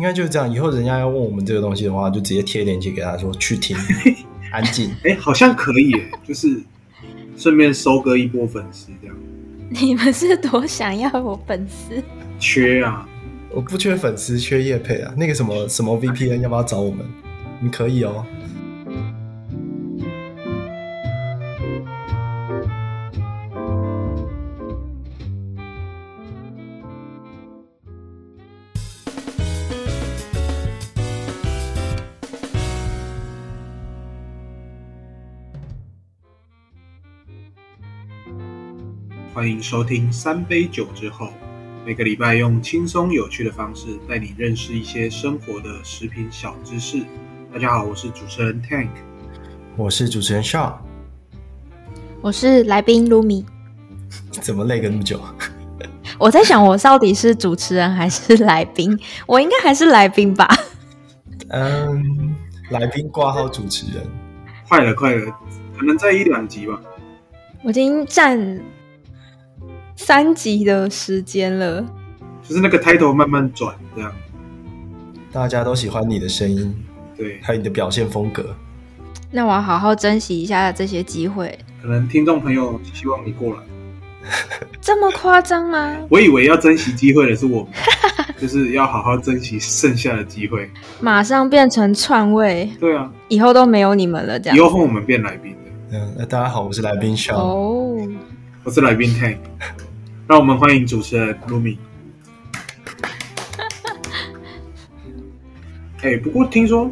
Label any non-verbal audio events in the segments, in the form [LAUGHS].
应该就是这样。以后人家要问我们这个东西的话，就直接贴链接给他说去听，[LAUGHS] 安静。哎、欸，好像可以耶，就是顺便收割一波粉丝这样。[LAUGHS] 你们是多想要我粉丝？缺啊！我不缺粉丝，缺叶配啊。那个什么什么 VPN 要不要找我们？你可以哦。欢迎收听三杯酒之后，每个礼拜用轻松有趣的方式带你认识一些生活的食品小知识。大家好，我是主持人 Tank，我是主持人 Shaw，我是来宾 Lumi。[LAUGHS] 怎么累个那么久？我在想，我到底是主持人还是来宾？我应该还是来宾吧？[LAUGHS] 嗯，来宾挂号主持人，快了，快了，可能在一两集吧。我已经站。三集的时间了，就是那个 title 慢慢转这样，大家都喜欢你的声音，对，还有你的表现风格。那我要好好珍惜一下这些机会。可能听众朋友希望你过来，[LAUGHS] 这么夸张吗？我以为要珍惜机会的是我们，[LAUGHS] 就是要好好珍惜剩下的机会。马上变成串位，对啊，以后都没有你们了，这样。以后换我们变来宾的。嗯，那大家好，我是来宾 Shaw，哦，我是来宾 Tank。让我们欢迎主持人 Lumi。[LAUGHS] 哎、欸，不过听说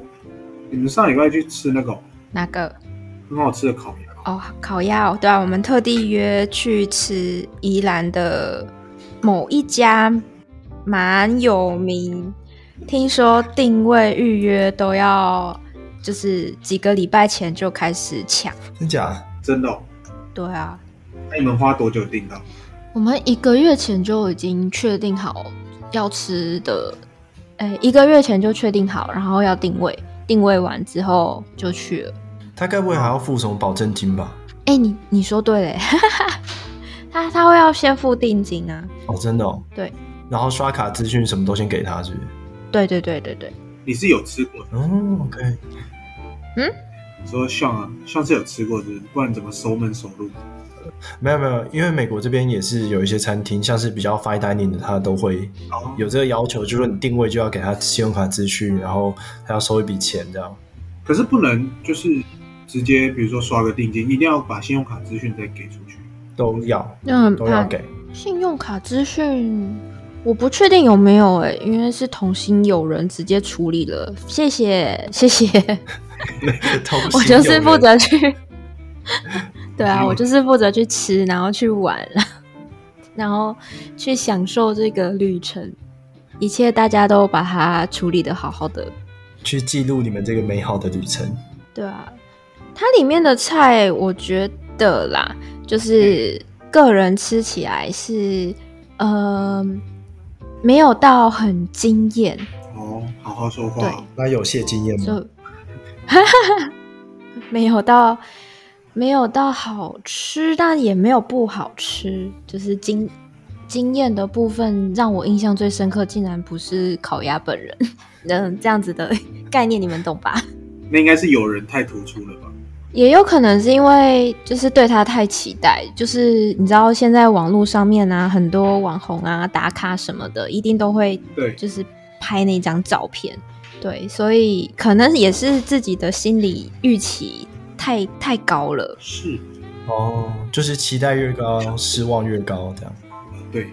你们上礼拜去吃那个哪个很好吃的烤鸭哦，烤鸭哦，对啊，我们特地约去吃宜兰的某一家蛮有名，听说定位预约都要就是几个礼拜前就开始抢，真假？真的、哦？对啊。那你们花多久订到？我们一个月前就已经确定好要吃的，哎，一个月前就确定好，然后要定位，定位完之后就去了。他该不会还要付什么保证金吧？哎，你你说对嘞，[LAUGHS] 他他会要先付定金啊。哦，真的哦。对。然后刷卡资讯什么都先给他，是不是？对对对对对。你是有吃过的？哦，OK。嗯？你说像啊，像是有吃过的，不然怎么熟门熟路？没有没有，因为美国这边也是有一些餐厅，像是比较 fine dining 的，他都会有这个要求，就是说你定位就要给他信用卡资讯，然后他要收一笔钱这样。可是不能就是直接，比如说刷个定金，一定要把信用卡资讯再给出去。都要，嗯，都要给。信用卡资讯我不确定有没有哎、欸，因为是同行有人直接处理了。谢谢谢谢，[LAUGHS] [LAUGHS] 我就是负责去。对啊，我就是负责去吃，然后去玩，[LAUGHS] 然后去享受这个旅程，一切大家都把它处理的好好的，去记录你们这个美好的旅程。对啊，它里面的菜，我觉得啦，就是个人吃起来是，呃，没有到很惊艳。哦，好好说话。对，那有些经验吗？就 [LAUGHS] 没有到。没有到好吃，但也没有不好吃，就是经经验的部分让我印象最深刻，竟然不是烤鸭本人，[LAUGHS] 嗯，这样子的 [LAUGHS] 概念你们懂吧？那应该是有人太突出了吧？也有可能是因为就是对他太期待，就是你知道现在网络上面啊，很多网红啊打卡什么的，一定都会对，就是拍那张照片，对，所以可能也是自己的心理预期。太太高了，是哦，就是期待越高，失望越高，这样。对，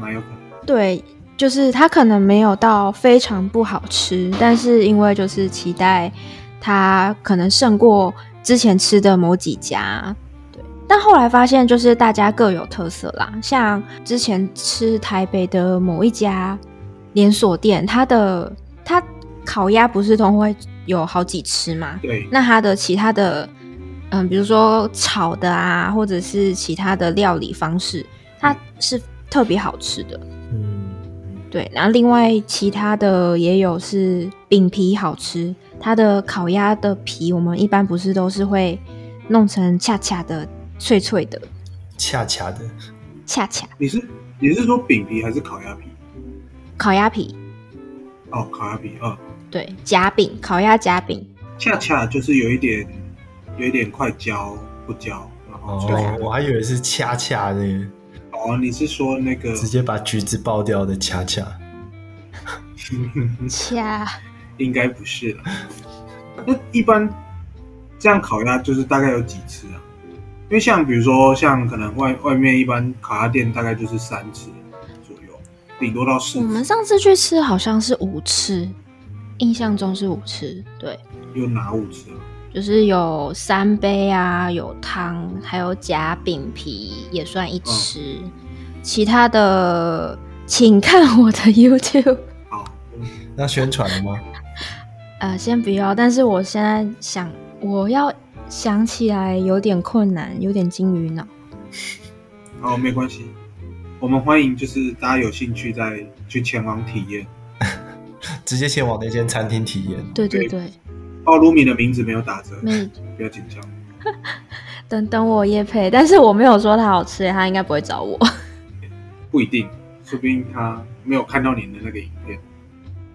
蛮有可能。对，就是它可能没有到非常不好吃，但是因为就是期待它可能胜过之前吃的某几家，对。但后来发现就是大家各有特色啦，像之前吃台北的某一家连锁店，它的它烤鸭不是都会。有好几吃嘛？对，那它的其他的，嗯，比如说炒的啊，或者是其他的料理方式，它是特别好吃的。嗯，对。然后另外其他的也有是饼皮好吃，它的烤鸭的皮，我们一般不是都是会弄成恰恰的、脆脆的。恰恰的，恰恰。你是你是说饼皮还是烤鸭皮？烤鸭皮。哦，烤鸭皮，嗯，对，夹饼，烤鸭夹饼，恰恰就是有一点，有一点快焦不焦，然后哦，我还以为是恰恰的。哦，你是说那个直接把橘子爆掉的恰恰？[LAUGHS] 恰，应该不是了。那一般这样烤鸭就是大概有几次啊？因为像比如说像可能外外面一般烤鸭店大概就是三次左右，顶多到四次。我们上次去吃好像是五次，印象中是五次。对，有哪五次啊？就是有三杯啊，有汤，还有夹饼皮也算一吃。嗯、其他的请看我的 [LAUGHS] YouTube。好，那宣传了吗？呃，先不要。但是我现在想，我要。想起来有点困难，有点金鱼脑。好，没关系，我们欢迎，就是大家有兴趣再去前往体验，直接前往那间餐厅体验。对对对，奥鲁米的名字没有打折，没，不要紧张。[LAUGHS] 等等我叶配，但是我没有说他好吃，他应该不会找我。[LAUGHS] 不一定，说不定他没有看到你的那个影片。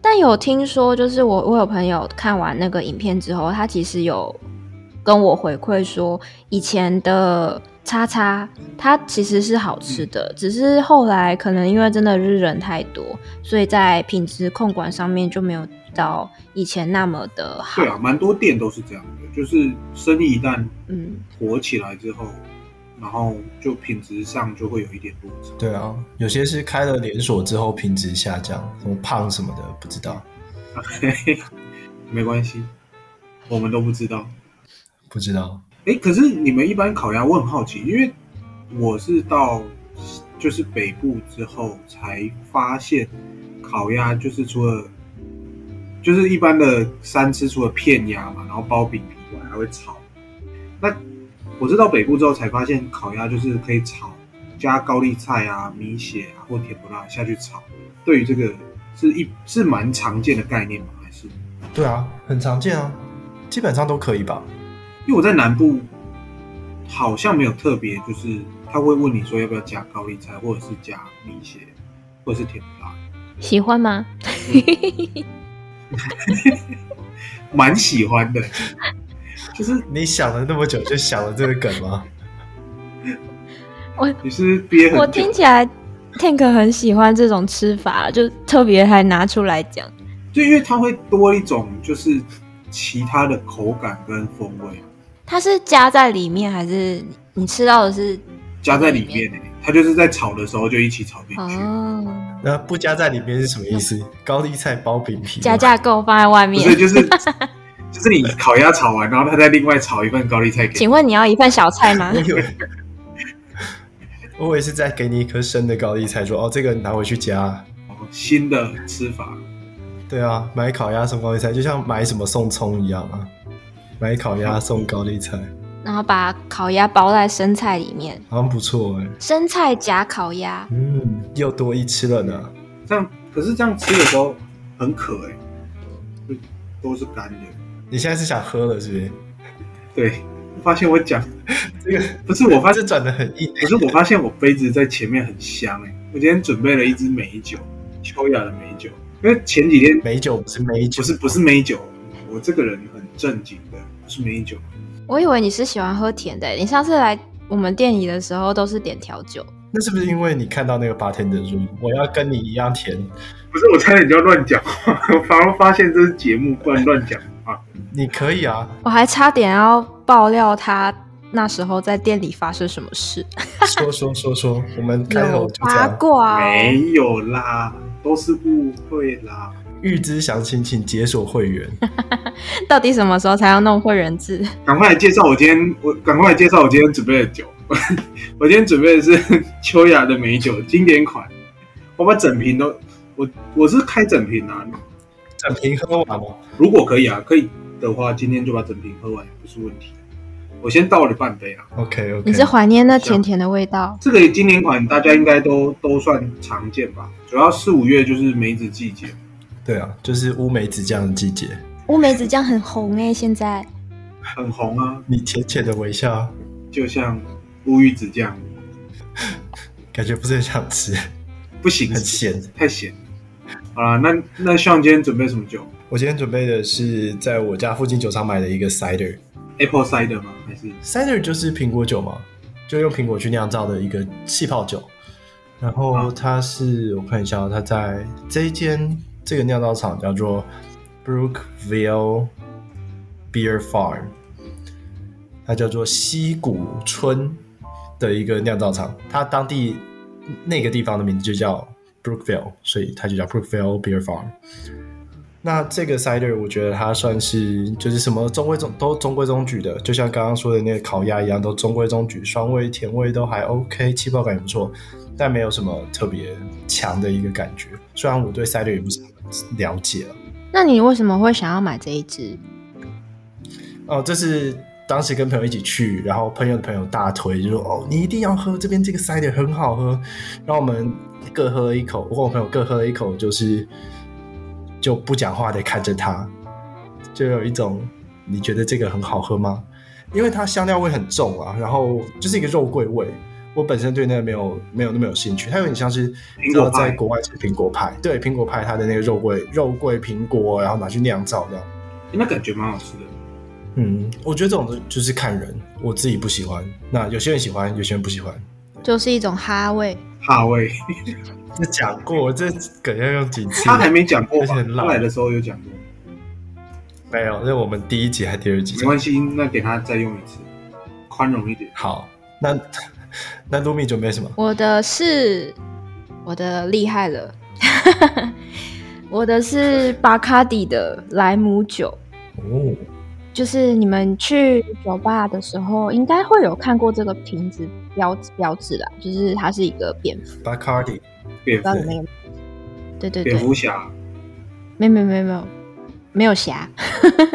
但有听说，就是我我有朋友看完那个影片之后，他其实有。跟我回馈说，以前的叉叉它其实是好吃的，只是后来可能因为真的是人太多，所以在品质控管上面就没有到以前那么的好。对啊，蛮多店都是这样的，就是生意一旦嗯火起来之后，嗯、然后就品质上就会有一点落差。对啊，有些是开了连锁之后品质下降，什么胖什么的不知道。[LAUGHS] 没关系，我们都不知道。不知道，哎，可是你们一般烤鸭，我很好奇，因为我是到就是北部之后才发现，烤鸭就是除了就是一般的三吃，除了片鸭嘛，然后包饼皮外还会炒。那我是到北部之后才发现，烤鸭就是可以炒，加高丽菜啊、米血啊或甜不辣下去炒。对于这个是一是蛮常见的概念吗？还是？对啊，很常见啊，基本上都可以吧。因为我在南部，好像没有特别，就是他会问你说要不要加高丽菜，或者是加米血，或者是甜不辣。喜欢吗？蛮、嗯、[LAUGHS] 喜欢的，就是你想了那么久，就想了这个梗吗？我 [LAUGHS] 你是憋很。我听起来 Tank 很喜欢这种吃法，就特别还拿出来讲。就因为它会多一种，就是其他的口感跟风味。它是加在里面，还是你吃到的是加在里面呢？它就是在炒的时候就一起炒进去。哦，那不加在里面是什么意思？高丽菜包饼皮，加价购放在外面。所以就是 [LAUGHS] 就是你烤鸭炒完，然后他再另外炒一份高丽菜给你。请问你要一份小菜吗？[LAUGHS] 我以为，我以为是在给你一颗生的高丽菜，说哦，这个拿回去加。哦，新的吃法。对啊，买烤鸭送高丽菜，就像买什么送葱一样啊。买烤鸭送高丽菜，然后把烤鸭包在生菜里面，好像不错哎、欸。生菜夹烤鸭，嗯，又多一吃了呢。这样可是这样吃的时候很渴哎、欸，都是干的。你现在是想喝了是不是？对，我发现我讲这个不是我发现转的很硬，可是我发现我杯子在前面很香哎、欸。我今天准备了一支美酒，秋雅的美酒，因为前几天美酒不是美酒，不是不是美酒，我这个人很正经的。是美酒，我以为你是喜欢喝甜的。你上次来我们店里的时候都是点调酒，那是不是因为你看到那个 bartender 说我要跟你一样甜？不是，我差点就要乱讲话，我反而发现这是节目，不能乱讲话。你可以啊，我还差点要爆料他那时候在店里发生什么事。说说说说，我们开头就这样。八卦哦？没有啦，都是误会啦。预知详情，请解锁会员。[LAUGHS] 到底什么时候才要弄会员制？赶快来介绍我今天，我赶快来介绍我今天准备的酒。[LAUGHS] 我今天准备的是秋雅的美酒经典款，我把整瓶都，我我是开整瓶啊，整瓶喝完吗？如果可以啊，可以的话，今天就把整瓶喝完，不是问题。我先倒了半杯啊。OK OK。你是怀念那甜甜的味道？这个经典款大家应该都都算常见吧？主要四五月就是梅子季节。对啊，就是乌梅子酱的季节。乌梅子酱很红哎、欸，现在很红啊！你浅浅的微笑，就像乌鱼子酱，[LAUGHS] 感觉不是很想吃。[LAUGHS] 不行，很咸，太咸。啊，那那像今天准备什么酒？我今天准备的是在我家附近酒厂买的一个 cider，apple cider 吗？还是 cider 就是苹果酒嘛，就用苹果去酿造的一个气泡酒。然后它是，啊、我看一下，它在这一间这个酿造厂叫做 Brookville Beer Farm，它叫做溪谷村的一个酿造厂，它当地那个地方的名字就叫。Brookville，所以它就叫 Brookville Beer Farm。那这个 cider 我觉得它算是就是什么中规中都中规中矩的，就像刚刚说的那个烤鸭一样，都中规中矩，酸味甜味都还 OK，气泡感也不错，但没有什么特别强的一个感觉。虽然我对 cider 也不是很了解了。那你为什么会想要买这一支？哦，这是当时跟朋友一起去，然后朋友的朋友大推，就说哦，你一定要喝这边这个 cider 很好喝，然后我们。各喝了一口，我跟我朋友各喝了一口，就是就不讲话的看着它，就有一种你觉得这个很好喝吗？因为它香料味很重啊，然后就是一个肉桂味。我本身对那个没有没有那么有兴趣，它有点像是你知道在国外吃苹果派，对苹果派它的那个肉桂肉桂苹果，然后拿去酿造这样，那感觉蛮好吃的。嗯，我觉得这种就是看人，我自己不喜欢，那有些人喜欢，有些人不喜欢，就是一种哈味。哈味，[LAUGHS] 这讲过，这梗要用几次？他还没讲过，他来的时候有讲过。没有，那我们第一集还第二集？没关系，那给他再用一次，宽容一点。好，那那露米准备什么？我的是，我的厉害了，[LAUGHS] 我的是巴卡迪的莱姆酒。哦。就是你们去酒吧的时候，应该会有看过这个瓶子标标志啦，就是它是一个蝙蝠，Bacardi，蝙蝠，对对对，蝙蝠侠，没有没有没有没有没有侠，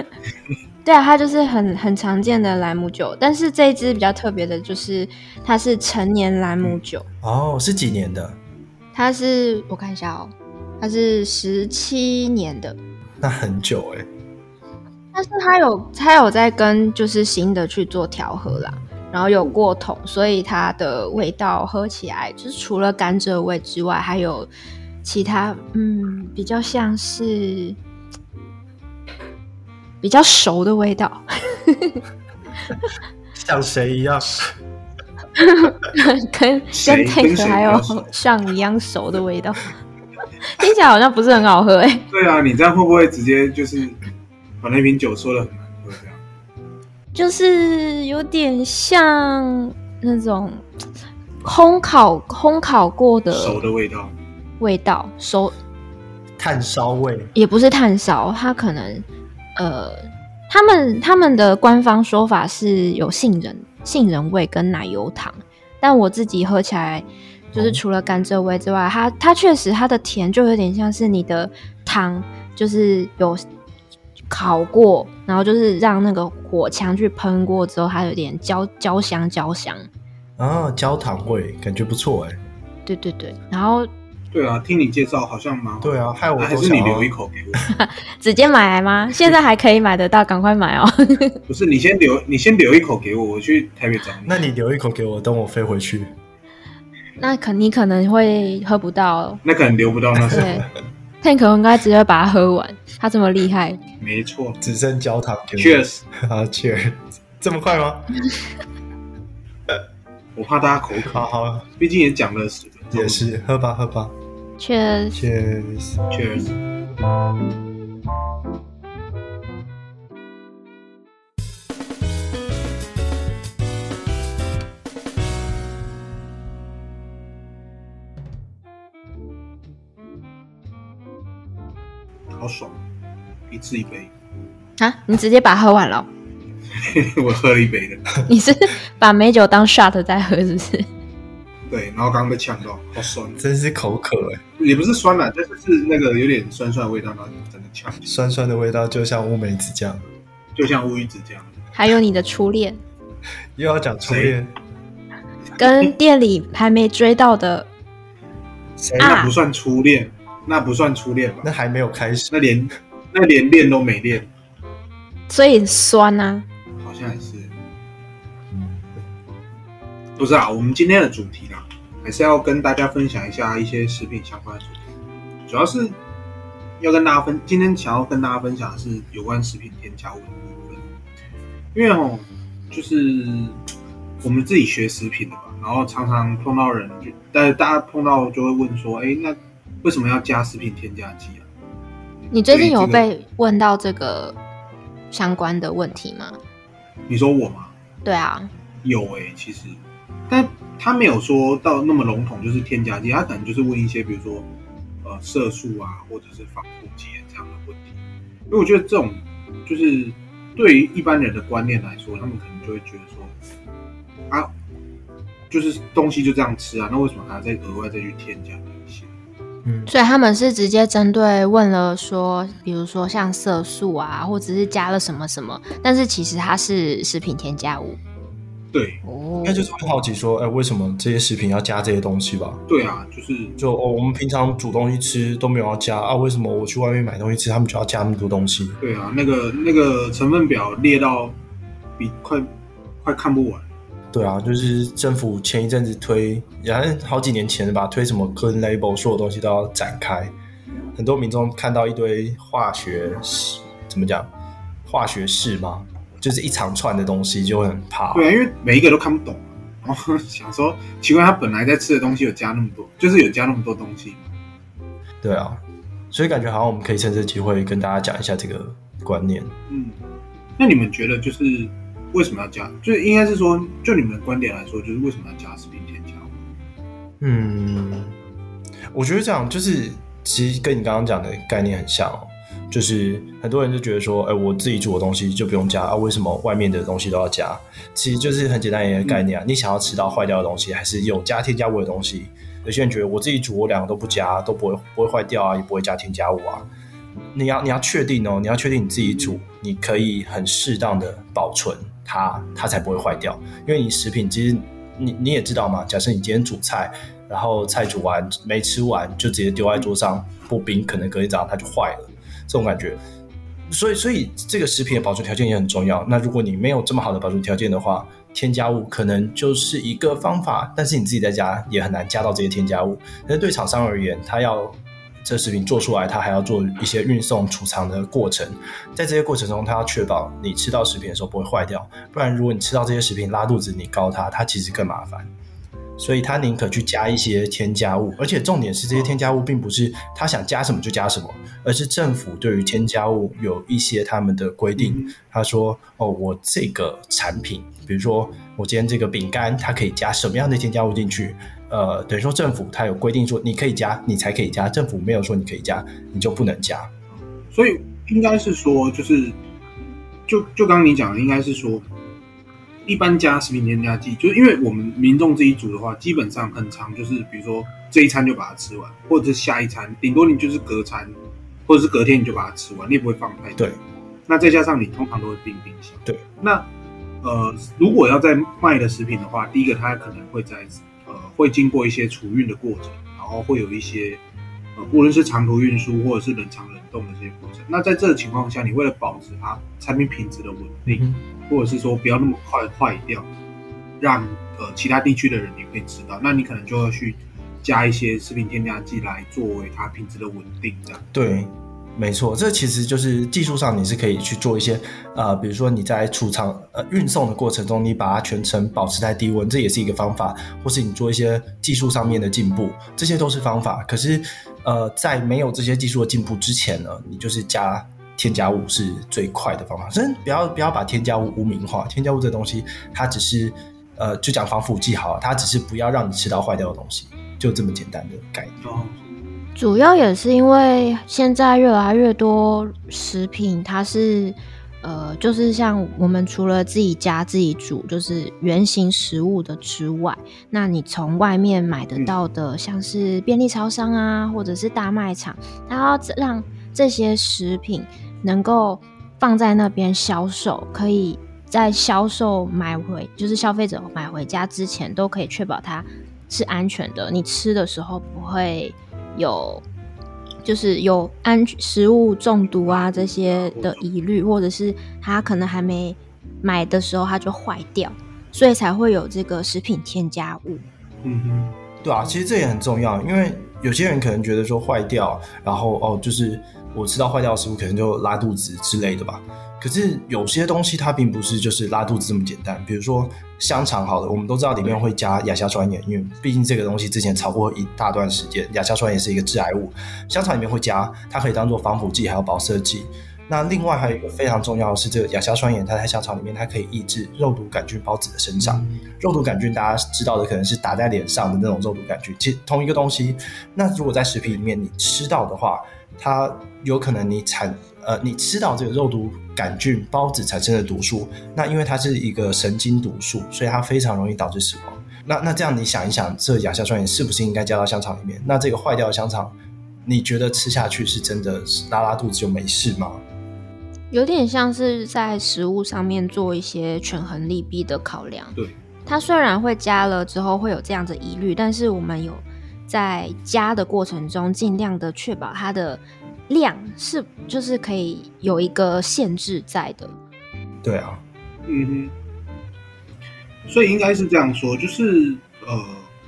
[LAUGHS] 对啊，它就是很很常见的莱姆酒，但是这一支比较特别的就是它是成年莱姆酒，哦，是几年的？它是我看一下哦，它是十七年的，那很久哎。但是它有，它有在跟就是新的去做调和啦，然后有过桶，所以它的味道喝起来就是除了甘蔗味之外，还有其他嗯比较像是比较熟的味道，[LAUGHS] 像谁一样？[LAUGHS] 跟跟 Tank 还有 [LAUGHS] 像一样熟的味道，听起来好像不是很好喝哎、欸。对啊，你这样会不会直接就是？把那瓶酒说的很难喝，这样就是有点像那种烘烤烘烤过的熟的味道，味道熟炭烧味也不是炭烧，它可能呃，他们他们的官方说法是有杏仁杏仁味跟奶油糖，但我自己喝起来就是除了甘蔗味之外，它它确实它的甜就有点像是你的糖，就是有。烤过，然后就是让那个火枪去喷过之后，它有点焦焦香焦香啊，焦糖味，感觉不错哎。对对对，然后对啊，听你介绍好像蛮对啊，害我还是你留一口给我，[LAUGHS] 直接买来吗？现在还可以买得到，赶快买哦。[LAUGHS] 不是，你先留，你先留一口给我，我去台北找你。那你留一口给我，等我飞回去。那可你可能会喝不到，那可能留不到那时候。Tank 应该直接把它喝完，他这么厉害。没错，只剩焦糖。Cheers，[LAUGHS] 啊，Cheers，这么快吗？我怕大家口渴。好好，毕竟也讲了十分钟。也是，喝吧，喝吧。Cheers，Cheers，Cheers。好爽，一次一杯啊！你直接把它喝完了？[LAUGHS] 我喝了一杯的。你是把美酒当 shot 在喝，是不是？对，然后刚刚被呛到，好酸，真是口渴哎！也不是酸啦，但是是那个有点酸酸的味道，然后真的呛。酸酸的味道就像乌梅子酱，就像乌鱼子酱。还有你的初恋，又要讲初恋，跟店里还没追到的，谁那不算初恋？那不算初恋吧？那还没有开始，那连那连练都没练，所以酸啊。好像也是，不是啊。我们今天的主题啦，还是要跟大家分享一下一些食品相关的主题。主要是要跟大家分，今天想要跟大家分享的是有关食品添加物的部分，因为哦，就是我们自己学食品的吧，然后常常碰到人就，但是大家碰到就会问说，哎，那为什么要加食品添加剂啊？你最近有被问到这个相关的问题吗？你说我吗？对啊，有哎、欸，其实，但他没有说到那么笼统，就是添加剂，他可能就是问一些，比如说呃。色素啊，或者是防腐剂这样的问题，因为我觉得这种就是对于一般人的观念来说，他们可能就会觉得说啊，就是东西就这样吃啊，那为什么还要再额外再去添加一些？嗯，所以他们是直接针对问了说，比如说像色素啊，或者是加了什么什么，但是其实它是食品添加物。对，应该就是很好奇说，哎，为什么这些食品要加这些东西吧？对啊，就是就哦，我们平常煮东西吃都没有要加啊，为什么我去外面买东西吃，他们就要加那么多东西？对啊，那个那个成分表列到比快快看不完。对啊，就是政府前一阵子推，也还是好几年前的吧，推什么 Clean Label，所有东西都要展开，很多民众看到一堆化学，怎么讲？化学式吗？就是一长串的东西就会很怕，对啊，因为每一个都看不懂，然后想说奇怪，他本来在吃的东西有加那么多，就是有加那么多东西。对啊，所以感觉好像我们可以趁这机会跟大家讲一下这个观念。嗯，那你们觉得就是为什么要加？就是应该是说，就你们的观点来说，就是为什么要加食品添加物？嗯，我觉得这样就是其实跟你刚刚讲的概念很像哦。就是很多人就觉得说，哎、我自己煮的东西就不用加啊，为什么外面的东西都要加？其实就是很简单一个概念啊，你想要吃到坏掉的东西，还是有加添加物的东西？有些人觉得我自己煮，我两个都不加，都不会不会坏掉啊，也不会加添加物啊。你要你要确定哦，你要确定你自己煮，你可以很适当的保存它，它才不会坏掉。因为你食品其实你你也知道嘛，假设你今天煮菜，然后菜煮完没吃完就直接丢在桌上不冰，可能隔一早上它就坏了。这种感觉，所以所以这个食品的保存条件也很重要。那如果你没有这么好的保存条件的话，添加物可能就是一个方法，但是你自己在家也很难加到这些添加物。那对厂商而言，他要这食品做出来，他还要做一些运送、储藏的过程。在这些过程中，他要确保你吃到食品的时候不会坏掉。不然，如果你吃到这些食品拉肚子，你告他，他其实更麻烦。所以他宁可去加一些添加物，而且重点是这些添加物并不是他想加什么就加什么，而是政府对于添加物有一些他们的规定。他说：“哦，我这个产品，比如说我今天这个饼干，它可以加什么样的添加物进去？呃，等于说政府它有规定说你可以加，你才可以加；政府没有说你可以加，你就不能加。所以应该是说，就是就就刚刚你讲的，应该是说。”一般加食品添加剂，就是因为我们民众自己煮的话，基本上很长，就是比如说这一餐就把它吃完，或者是下一餐，顶多你就是隔餐，或者是隔天你就把它吃完，你也不会放太多。对。那再加上你通常都会冰冰箱。对。那呃，如果要在卖的食品的话，第一个它可能会在呃会经过一些储运的过程，然后会有一些呃无论是长途运输或者是冷藏冷冻的这些过程。那在这个情况下，你为了保持它产品品质的稳定。嗯或者是说不要那么快坏掉，让呃其他地区的人也可以吃到，那你可能就要去加一些食品添加剂来作为它品质的稳定，这样。对，没错，这其实就是技术上你是可以去做一些呃，比如说你在储藏呃运送的过程中，你把它全程保持在低温，这也是一个方法，或是你做一些技术上面的进步，这些都是方法。可是呃，在没有这些技术的进步之前呢，你就是加。添加物是最快的方法，所以不要不要把添加物污名化。添加物这东西，它只是呃，就讲防腐剂好了，它只是不要让你吃到坏掉的东西，就这么简单的概念。主要也是因为现在越来越多食品，它是呃，就是像我们除了自己家自己煮，就是原型食物的之外，那你从外面买得到的，像是便利超商啊，或者是大卖场，它要让这些食品。能够放在那边销售，可以在销售买回，就是消费者买回家之前，都可以确保它是安全的。你吃的时候不会有，就是有安食物中毒啊这些的疑虑，或者是它可能还没买的时候它就坏掉，所以才会有这个食品添加物。嗯哼，对啊，其实这也很重要，因为有些人可能觉得说坏掉，然后哦就是。我吃到坏掉的食物可能就拉肚子之类的吧。可是有些东西它并不是就是拉肚子这么简单，比如说香肠，好了，我们都知道里面会加亚硝酸盐，因为毕竟这个东西之前炒过一大段时间，亚硝酸盐是一个致癌物，香肠里面会加，它可以当做防腐剂还有保色剂。那另外还有一个非常重要的是，这个亚硝酸盐它在香肠里面，它可以抑制肉毒杆菌孢子的生长。肉毒杆菌大家知道的可能是打在脸上的那种肉毒杆菌，其实同一个东西。那如果在食品里面你吃到的话，它有可能你产呃你吃到这个肉毒杆菌孢子产生的毒素，那因为它是一个神经毒素，所以它非常容易导致死亡。那那这样你想一想，这亚硝酸盐是不是应该加到香肠里面？那这个坏掉的香肠，你觉得吃下去是真的拉拉肚子就没事吗？有点像是在食物上面做一些权衡利弊的考量。对，它虽然会加了之后会有这样的疑虑，但是我们有在加的过程中尽量的确保它的量是就是可以有一个限制在的。对啊，嗯哼，所以应该是这样说，就是呃，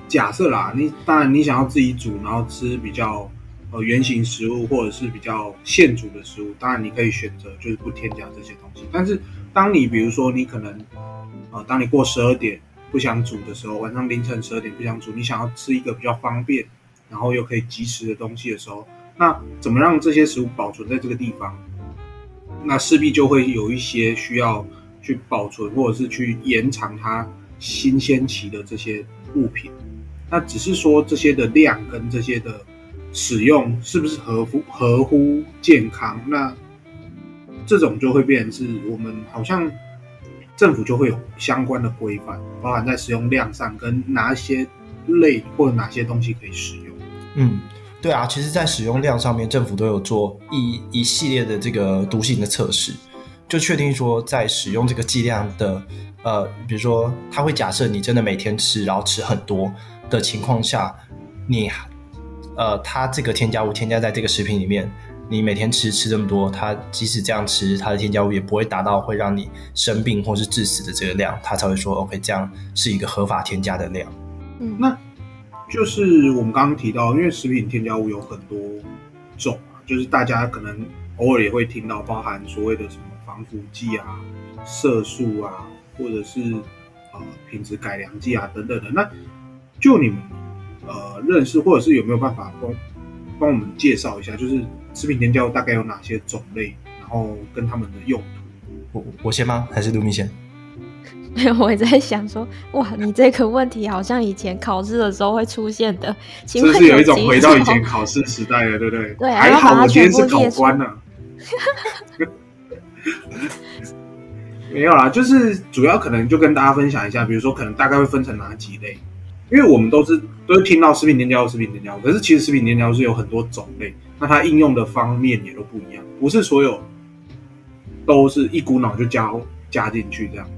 假设啦，你当然你想要自己煮，然后吃比较。呃，圆形食物或者是比较现煮的食物，当然你可以选择就是不添加这些东西。但是，当你比如说你可能，呃，当你过十二点不想煮的时候，晚上凌晨十二点不想煮，你想要吃一个比较方便，然后又可以即食的东西的时候，那怎么让这些食物保存在这个地方？那势必就会有一些需要去保存或者是去延长它新鲜期的这些物品。那只是说这些的量跟这些的。使用是不是合乎合乎健康？那这种就会变成是我们好像政府就会有相关的规范，包含在使用量上跟哪些类或者哪些东西可以使用。嗯，对啊，其实，在使用量上面，政府都有做一一系列的这个毒性的测试，就确定说，在使用这个剂量的呃，比如说，它会假设你真的每天吃，然后吃很多的情况下，你。呃，它这个添加物添加在这个食品里面，你每天吃吃这么多，它即使这样吃，它的添加物也不会达到会让你生病或是致死的这个量，它才会说 OK，这样是一个合法添加的量。嗯，那就是我们刚刚提到，因为食品添加物有很多种啊，就是大家可能偶尔也会听到，包含所谓的什么防腐剂啊、色素啊，或者是呃品质改良剂啊等等的。那就你们。呃，认识或者是有没有办法帮帮我们介绍一下，就是食品添加物大概有哪些种类，然后跟他们的用途？我我先吗？还是卢米先？没有，我也在想说，哇，你这个问题好像以前考试的时候会出现的，请问这是有一种回到以前考试时代了，对不对？对，还好我今天是考官呢、啊。[LAUGHS] 没有啦，就是主要可能就跟大家分享一下，比如说可能大概会分成哪几类。因为我们都是都是听到食品添加、食品添加，可是其实食品添加是有很多种类，那它应用的方面也都不一样，不是所有都是一股脑就加加进去这样。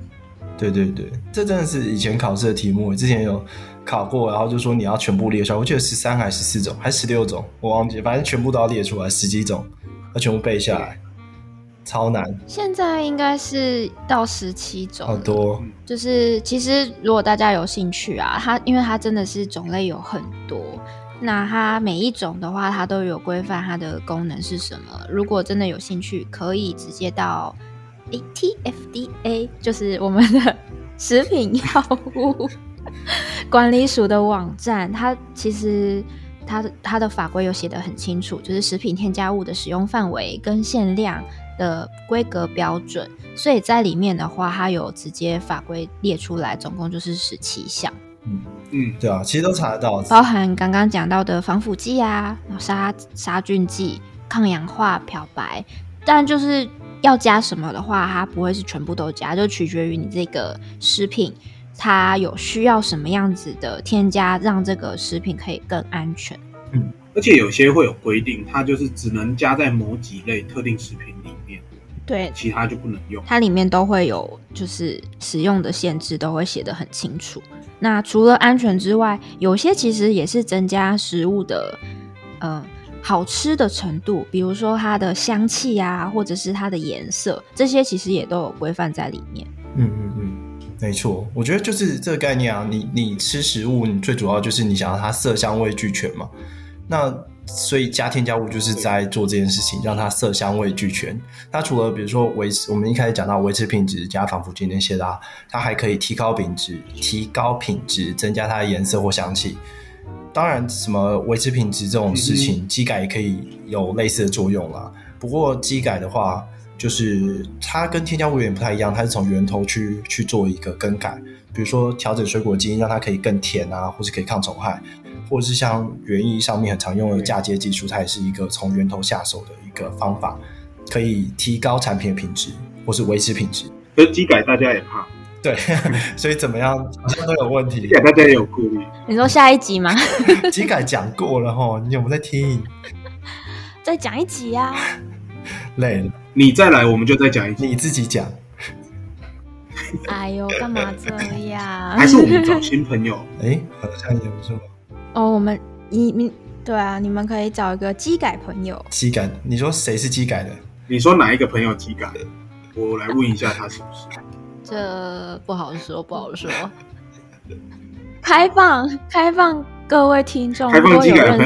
对对对，这真的是以前考试的题目，之前有考过，然后就说你要全部列出来，我记得十三还是十四种，还是十六种，我忘记，反正全部都要列出来，十几种要全部背下来。超难，现在应该是到十七种，好多。就是其实如果大家有兴趣啊，它因为它真的是种类有很多，那它每一种的话，它都有规范它的功能是什么。如果真的有兴趣，可以直接到 ATFDA，就是我们的食品药物管理署的网站，它其实它的它的法规有写得很清楚，就是食品添加物的使用范围跟限量。的规格标准，所以在里面的话，它有直接法规列出来，总共就是十七项。嗯嗯，对啊，其实都查得到，包含刚刚讲到的防腐剂啊、杀杀菌剂、抗氧化、漂白。但就是要加什么的话，它不会是全部都加，就取决于你这个食品它有需要什么样子的添加，让这个食品可以更安全。嗯，而且有些会有规定，它就是只能加在某几类特定食品里。对，其他就不能用。它里面都会有，就是使用的限制都会写得很清楚。那除了安全之外，有些其实也是增加食物的，呃，好吃的程度，比如说它的香气啊，或者是它的颜色，这些其实也都有规范在里面。嗯嗯嗯，没错。我觉得就是这个概念啊，你你吃食物，你最主要就是你想要它色香味俱全嘛。那所以加添加物就是在做这件事情，让它色香味俱全。它除了比如说维持，我们一开始讲到维持品质加防腐剂那些的，它还可以提高品质，提高品质，增加它的颜色或香气。当然，什么维持品质这种事情，机改也可以有类似的作用啦。不过机改的话，就是它跟添加物有点不太一样，它是从源头去去做一个更改，比如说调整水果基因，让它可以更甜啊，或是可以抗虫害，或者是像园艺上面很常用的嫁接技术，它也是一个从源头下手的一个方法，可以提高产品的品质或是维持品质。而机改大家也怕。对，[LAUGHS] 所以怎么样好像都有问题。大家也有顾虑。你说下一集吗？[LAUGHS] 机改讲过了哈，你有没有在听？再讲一集呀、啊。[LAUGHS] 累了，你再来，我们就再讲一集。你自己讲。哎呦，干嘛这样？还是我们找新朋友？哎，好像也不错。哦，我们你你对啊，你们可以找一个机改朋友。机改，你说谁是机改的？你说哪一个朋友机改的？我来问一下他是不是。这不好说，不好说。[LAUGHS] 开放，开放，各位听众，如果有认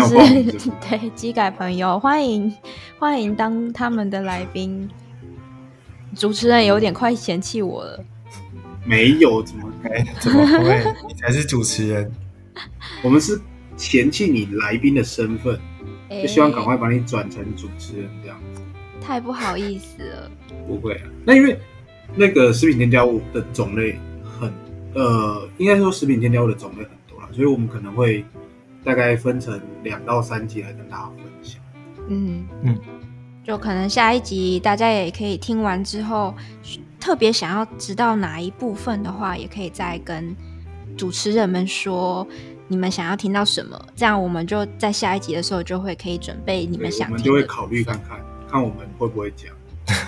识对机改朋友，欢迎欢迎当他们的来宾。主持人有点快嫌弃我了。没有，怎么哎，怎么会？你才是主持人。我们是嫌弃你来宾的身份，就希望赶快把你转成主持人这样子。太不好意思了。不会啊，那因为。那个食品添加物的种类很，呃，应该说食品添加物的种类很多了，所以我们可能会大概分成两到三集来跟大家分享。嗯嗯，就可能下一集大家也可以听完之后，特别想要知道哪一部分的话，也可以再跟主持人们说你们想要听到什么，这样我们就在下一集的时候就会可以准备你们想听的。我们就会考虑看看，看我们会不会讲。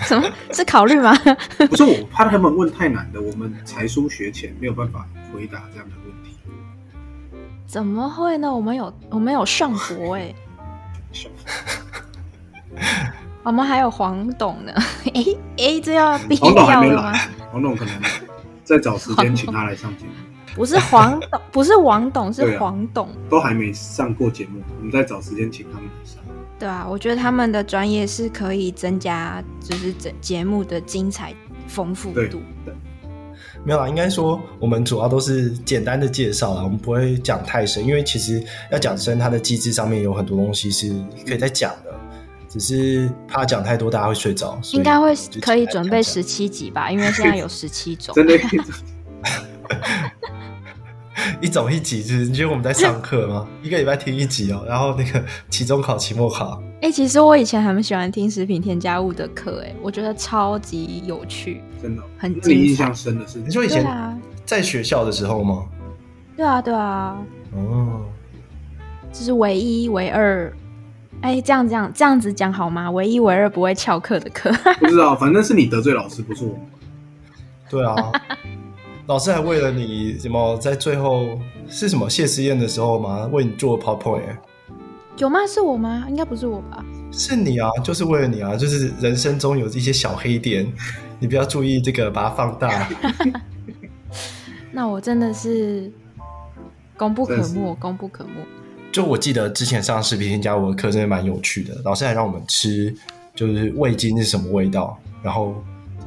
什么是考虑吗？[LAUGHS] 不是，我怕他们问太难的，我们才疏学浅，没有办法回答这样的问题。怎么会呢？我们有我们有上博哎，我们还有黄董呢。[LAUGHS] 哎哎，这要必黄董还没来，黄董可能在找时间请他来上节目。不是黄董，不是王董，是黄董，啊，都还没上过节目，我们再找时间请他们来上。对啊，我觉得他们的专业是可以增加，就是整节目的精彩丰富度。对，对，没有啦，应该说我们主要都是简单的介绍啦，我们不会讲太深，因为其实要讲深，它的机制上面有很多东西是可以再讲的，只是怕讲太多大家会睡着。应该会可以准备十七集吧，因为现在有十七种。[LAUGHS] 真的。一种一集，就是你觉得我们在上课吗？[LAUGHS] 一个礼拜听一集哦，然后那个期中考、期末考。哎、欸，其实我以前很喜欢听食品添加物的课，哎，我觉得超级有趣，真的很。印象深的是，你说以前在学校的时候吗？对啊，对啊。哦，这是唯一、唯二。哎、欸，这样这样这样子讲好吗？唯一、唯二不会翘课的课。[LAUGHS] 不知道，反正是你得罪老师，不是我。对啊。老师还为了你什么，在最后是什么谢师宴的时候吗？为你做 PowerPoint？有吗？是我吗？应该不是我吧？是你啊，就是为了你啊，就是人生中有一些小黑点，你不要注意这个，把它放大。[LAUGHS] 那我真的是功不可没，功不可没。就我记得之前上食品添加我的课，真的蛮有趣的。老师还让我们吃，就是味精是什么味道。然后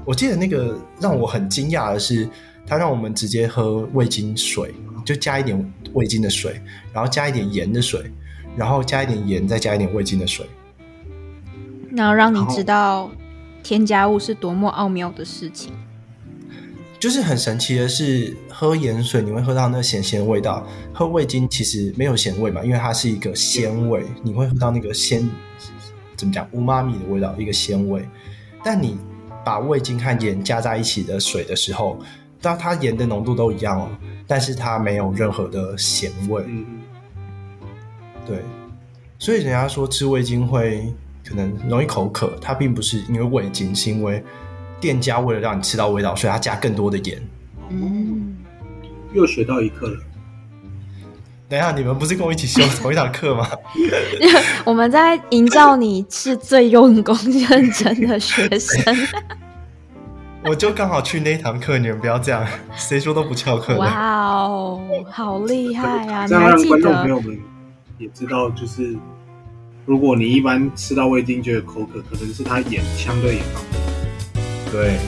我记得那个让我很惊讶的是。他让我们直接喝味精水，就加一点味精的水，然后加一点盐的水，然后加一点盐，再加一点味精的水，然后让你知道添加物是多么奥妙的事情。就是很神奇的是，喝盐水你会喝到那咸咸的味道，喝味精其实没有咸味嘛，因为它是一个鲜味，你会喝到那个鲜，怎么讲，乌妈咪的味道，一个鲜味。但你把味精和盐加在一起的水的时候，但它盐的浓度都一样哦，但是它没有任何的咸味。嗯，对，所以人家说吃味精会可能容易口渴，它并不是因为味精，是因为店家为了让你吃到味道，所以它加更多的盐。嗯，又学到一课了。等一下，你们不是跟我一起修同一堂课吗？[LAUGHS] 我们在营造你是最用功认真的学生。[LAUGHS] [LAUGHS] [LAUGHS] 我就刚好去那一堂课，你们不要这样，[LAUGHS] 谁说都不翘课。哇哦，好厉害啊！这样让观众朋友们也知道，就是如果你一般吃到味精觉得口渴，可能是他盐相对也高。对，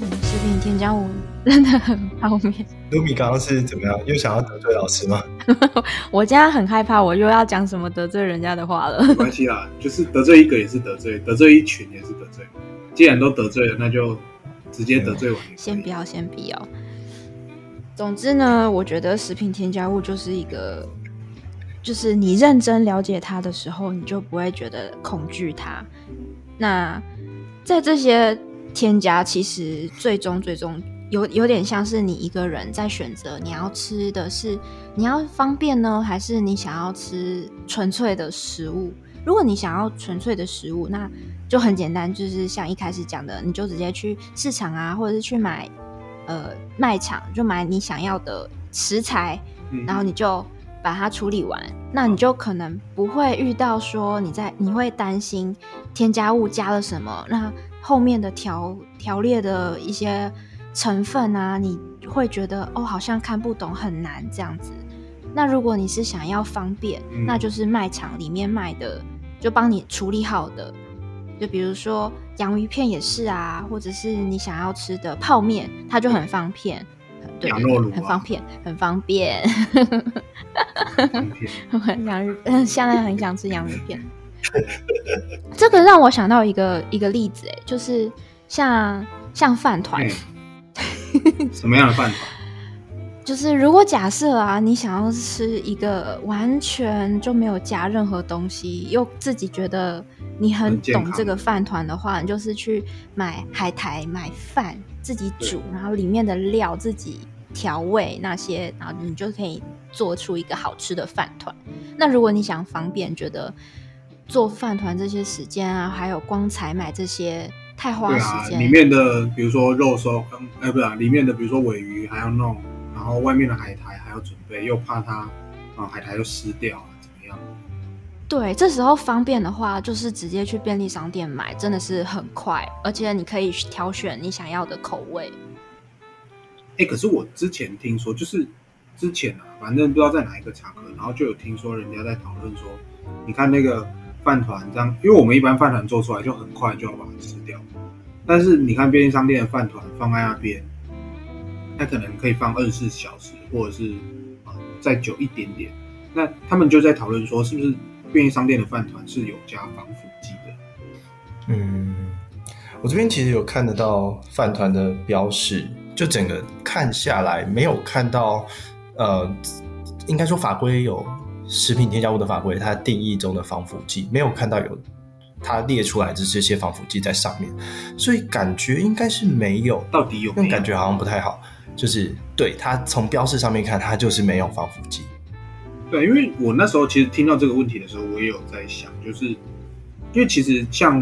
嗯，食品添加物真的很方便。[LAUGHS] 卢米刚刚是怎么样？又想要得罪老师吗？我现在很害怕，我又要讲什么得罪人家的话了。没关系啦，就是得罪一个也是得罪，得罪一群也是得罪。既然都得罪了，那就直接得罪完。先不要，先不要。总之呢，我觉得食品添加物就是一个，就是你认真了解它的时候，你就不会觉得恐惧它。那在这些添加，其实最终最终有有点像是你一个人在选择你要吃的是你要方便呢，还是你想要吃纯粹的食物？如果你想要纯粹的食物，那就很简单，就是像一开始讲的，你就直接去市场啊，或者是去买。呃，卖场就买你想要的食材，嗯、然后你就把它处理完，那你就可能不会遇到说你在你会担心添加物加了什么，那后面的调调列的一些成分啊，你会觉得哦，好像看不懂，很难这样子。那如果你是想要方便，嗯、那就是卖场里面卖的，就帮你处理好的。就比如说洋芋片也是啊，或者是你想要吃的泡面，它就很方便，对，羊肉炉啊，很方便，很方便。洋芋，[LAUGHS] 现在很想吃洋芋片。[LAUGHS] 这个让我想到一个一个例子，哎，就是像像饭团。什么样的饭团？就是如果假设啊，你想要吃一个完全就没有加任何东西，又自己觉得你很懂这个饭团的话，你就是去买海苔、买饭自己煮，然后里面的料自己调味那些，然后你就可以做出一个好吃的饭团。那如果你想方便，觉得做饭团这些时间啊，还有光采买这些太花时间，啊，里面的比如说肉松，哎，不是，啊里面的比如说尾鱼还要弄。然后外面的海苔还要准备，又怕它啊海苔又湿掉啊，怎么样？对，这时候方便的话，就是直接去便利商店买，真的是很快，而且你可以挑选你想要的口味。哎，可是我之前听说，就是之前啊，反正不知道在哪一个场合，然后就有听说人家在讨论说，你看那个饭团这样，因为我们一般饭团做出来就很快就要把它吃掉，但是你看便利商店的饭团放在那边。它可能可以放二十四小时，或者是啊再久一点点。那他们就在讨论说，是不是便利商店的饭团是有加防腐剂的？嗯，我这边其实有看得到饭团的标示，就整个看下来没有看到，呃，应该说法规有食品添加物的法规，它定义中的防腐剂没有看到有它列出来的这些防腐剂在上面，所以感觉应该是没有。到底有没有？感觉好像不太好。就是对它从标示上面看，它就是没有防腐剂。对，因为我那时候其实听到这个问题的时候，我也有在想，就是因为其实像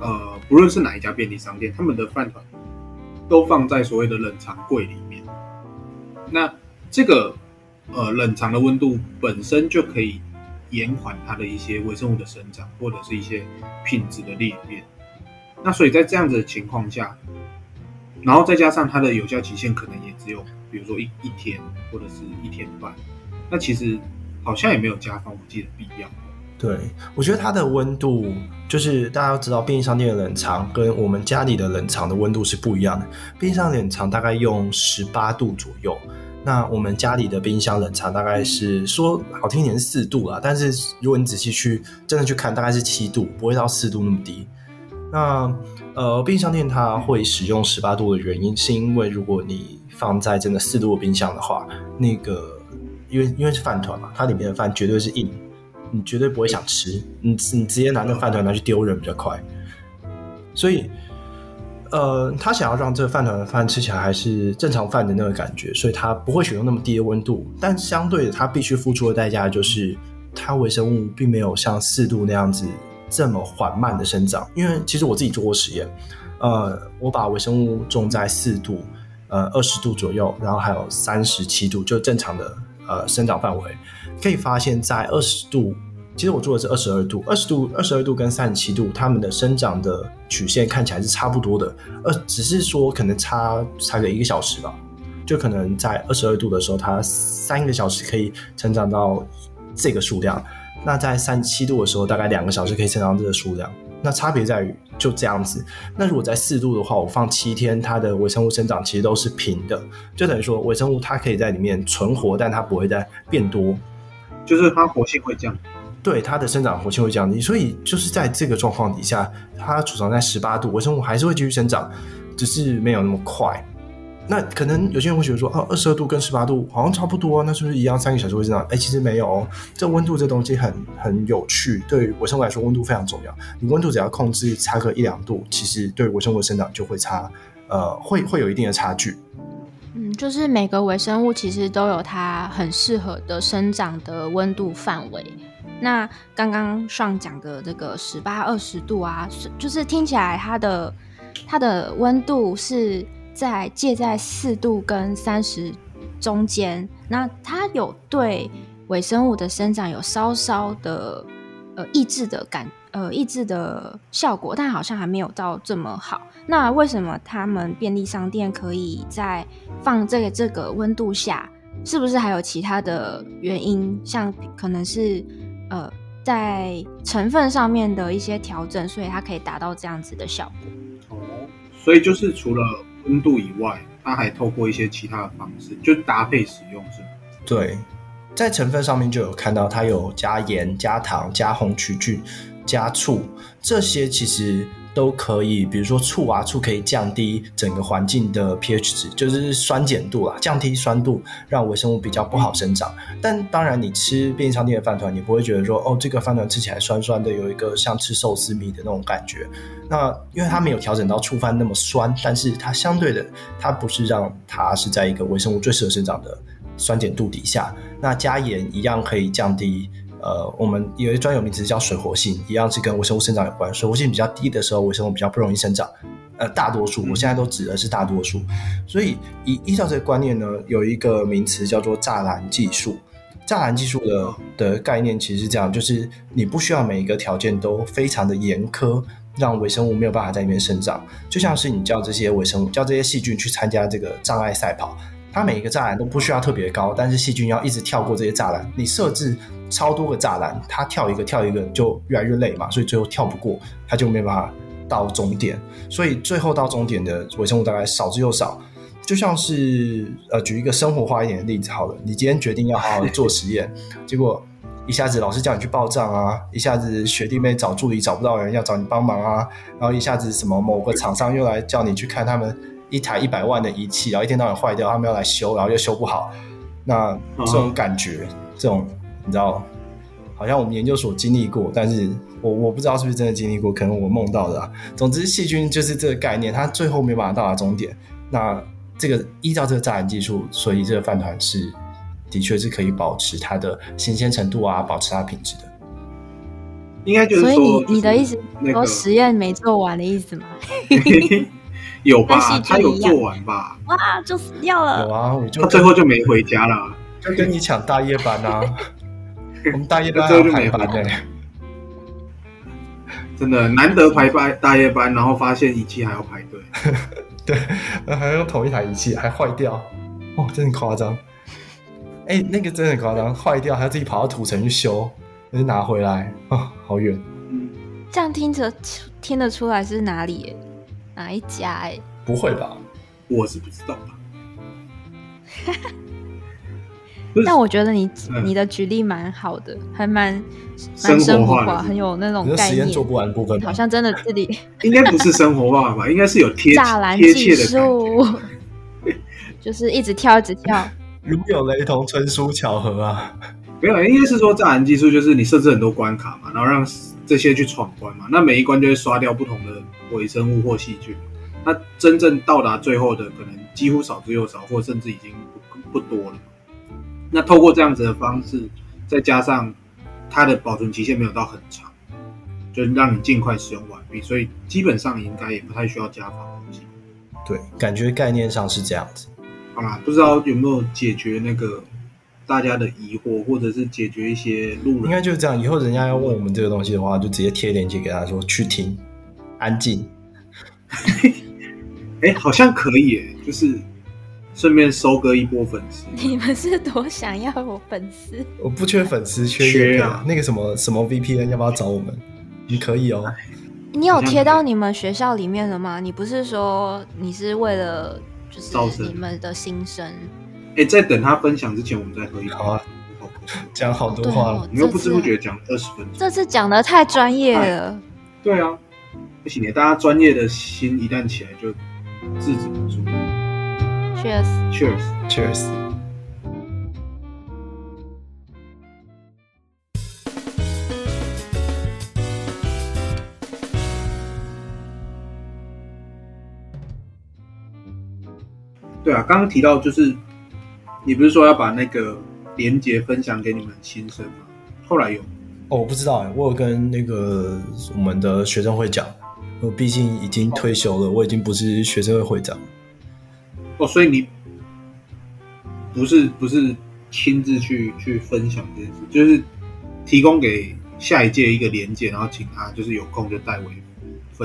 呃，不论是哪一家便利商店，他们的饭团都放在所谓的冷藏柜里面。那这个呃冷藏的温度本身就可以延缓它的一些微生物的生长，或者是一些品质的裂变。那所以在这样子的情况下。然后再加上它的有效期限可能也只有，比如说一一天或者是一天半，那其实好像也没有加防腐剂的必要。对，我觉得它的温度就是大家都知道，便利商店的冷藏跟我们家里的冷藏的温度是不一样的。便利商店冷藏大概用十八度左右，那我们家里的冰箱冷藏大概是说好听一点是四度啦，但是如果你仔细去真的去看，大概是七度，不会到四度那么低。那呃，便利商店它会使用十八度的原因，是因为如果你放在真的四度的冰箱的话，那个因为因为是饭团嘛，它里面的饭绝对是硬，你绝对不会想吃，你你直接拿那个饭团拿去丢人比较快。所以，呃，他想要让这个饭团的饭吃起来还是正常饭的那个感觉，所以他不会选用那么低的温度，但相对的，他必须付出的代价就是，它微生物并没有像四度那样子。这么缓慢的生长，因为其实我自己做过实验，呃，我把微生物种在四度、呃二十度左右，然后还有三十七度，就正常的呃生长范围，可以发现，在二十度，其实我做的是二十二度，二十度、二十二度跟三十七度，它们的生长的曲线看起来是差不多的，呃，只是说可能差差个一个小时吧，就可能在二十二度的时候，它三个小时可以成长到这个数量。那在三十七度的时候，大概两个小时可以生长这个数量。那差别在于就这样子。那如果在四度的话，我放七天，它的微生物生长其实都是平的，就等于说微生物它可以在里面存活，但它不会再变多，就是它活性会降低。对，它的生长活性会降低，所以就是在这个状况底下，它储藏在十八度，微生物还是会继续生长，只是没有那么快。那可能有些人会觉得说，哦、啊，二十二度跟十八度好像差不多，那是不是一样？三个小时会生长？哎，其实没有，这温度这东西很很有趣，对于微生物来说，温度非常重要。你温度只要控制差个一两度，其实对微生物的生长就会差，呃，会会有一定的差距。嗯，就是每个微生物其实都有它很适合的生长的温度范围。那刚刚上讲的这个十八二十度啊，就是听起来它的它的温度是。在介在四度跟三十中间，那它有对微生物的生长有稍稍的呃抑制的感呃抑制的效果，但好像还没有到这么好。那为什么他们便利商店可以在放这个这个温度下？是不是还有其他的原因？像可能是呃在成分上面的一些调整，所以它可以达到这样子的效果。哦，所以就是除了。温度以外，它还透过一些其他的方式，就搭配使用，是吗？对，在成分上面就有看到，它有加盐、加糖、加红曲菌、加醋，这些其实。都可以，比如说醋啊，醋可以降低整个环境的 pH 值，就是酸碱度啦，降低酸度，让微生物比较不好生长。但当然，你吃便利商店的饭团，你不会觉得说，哦，这个饭团吃起来酸酸的，有一个像吃寿司米的那种感觉。那因为它没有调整到醋饭那么酸，但是它相对的，它不是让它是在一个微生物最适合生长的酸碱度底下。那加盐一样可以降低。呃，我们有一专有名词叫水活性，一样是跟微生物生长有关。水活性比较低的时候，微生物比较不容易生长。呃，大多数，我现在都指的是大多数。所以依依照这个观念呢，有一个名词叫做栅栏技术。栅栏技术的的概念其实是这样，就是你不需要每一个条件都非常的严苛，让微生物没有办法在里面生长。就像是你叫这些微生物，叫这些细菌去参加这个障碍赛跑。它每一个栅栏都不需要特别高，但是细菌要一直跳过这些栅栏。你设置超多个栅栏，它跳一个跳一个就越来越累嘛，所以最后跳不过，它就没办法到终点。所以最后到终点的微生物大概少之又少。就像是呃，举一个生活化一点的例子好了，你今天决定要好好做实验，结果一下子老师叫你去报账啊，一下子学弟妹找助理找不到人要找你帮忙啊，然后一下子什么某个厂商又来叫你去看他们。一台一百万的仪器，然后一天到晚坏掉，他们要来修，然后又修不好。那这种感觉，嗯、这种你知道，好像我们研究所经历过，但是我我不知道是不是真的经历过，可能我梦到的啊。总之，细菌就是这个概念，它最后没办法到达终点。那这个依照这个栅栏技术，所以这个饭团是的确是可以保持它的新鲜程度啊，保持它品质的。应该就是说，所以你你的意思说实验没做完的意思吗？[LAUGHS] [LAUGHS] [LAUGHS] 有吧，他有做完吧？哇，就死掉了。有啊，我就他最后就没回家了，就跟你抢大夜班啊。[LAUGHS] 我们大夜班最后就没排班。真的难得排班大夜班，然后发现仪器还要排队。[LAUGHS] 对，还要用同一台仪器，还坏掉。哦，真的夸张。哎、欸，那个真的很夸张，坏掉还要自己跑到土城去修，再拿回来哦，好远。这样听着听得出来是哪里？哪一家？哎，不会吧？我是不知道吧。[LAUGHS] 但我觉得你你的举例蛮好的，还蛮蛮生活化，很有那种概念。实验做不完的部分，好像真的这里 [LAUGHS] 应该不是生活化吧？[LAUGHS] 应该是有贴栅栏技术，就是一直跳一直跳。如有雷同，纯属巧合啊！没有，应该是说栅栏技术就是你设置很多关卡嘛，然后让这些去闯关嘛，那每一关就会刷掉不同的微生物或细菌，那真正到达最后的可能几乎少之又少，或甚至已经不，不多了。那透过这样子的方式，再加上它的保存期限没有到很长，就让你尽快使用完毕，所以基本上应该也不太需要加防腐剂。对，感觉概念上是这样子。好啦，不知道有没有解决那个。大家的疑惑，或者是解决一些路人，应该就是这样。以后人家要问我们这个东西的话，就直接贴链接给他说去听，安静。[LAUGHS] 哎、欸，好像可以，就是顺便收割一波粉丝。你们是多想要我粉丝？我不缺粉丝，缺。那个什么什么 VPN 要不要找我们？你可以哦。[LAUGHS] 你有贴到你们学校里面了吗？你不是说你是为了就是你们的新生？哎、欸，在等他分享之前，我们再喝一好啊。讲好多话了，你又不知不觉讲二十分钟。这次讲的太专业了。对啊，不行，大家专业的心一旦起来，就制止不住。Cheers，Cheers，Cheers。对啊，刚刚提到就是，你不是说要把那个连接分享给你们新生吗？后来有？哦，我不知道哎，我有跟那个我们的学生会讲，我毕竟已经退休了，我已经不是学生会会长。哦，所以你不是不是亲自去去分享这件事，就是提供给下一届一个连接，然后请他就是有空就代为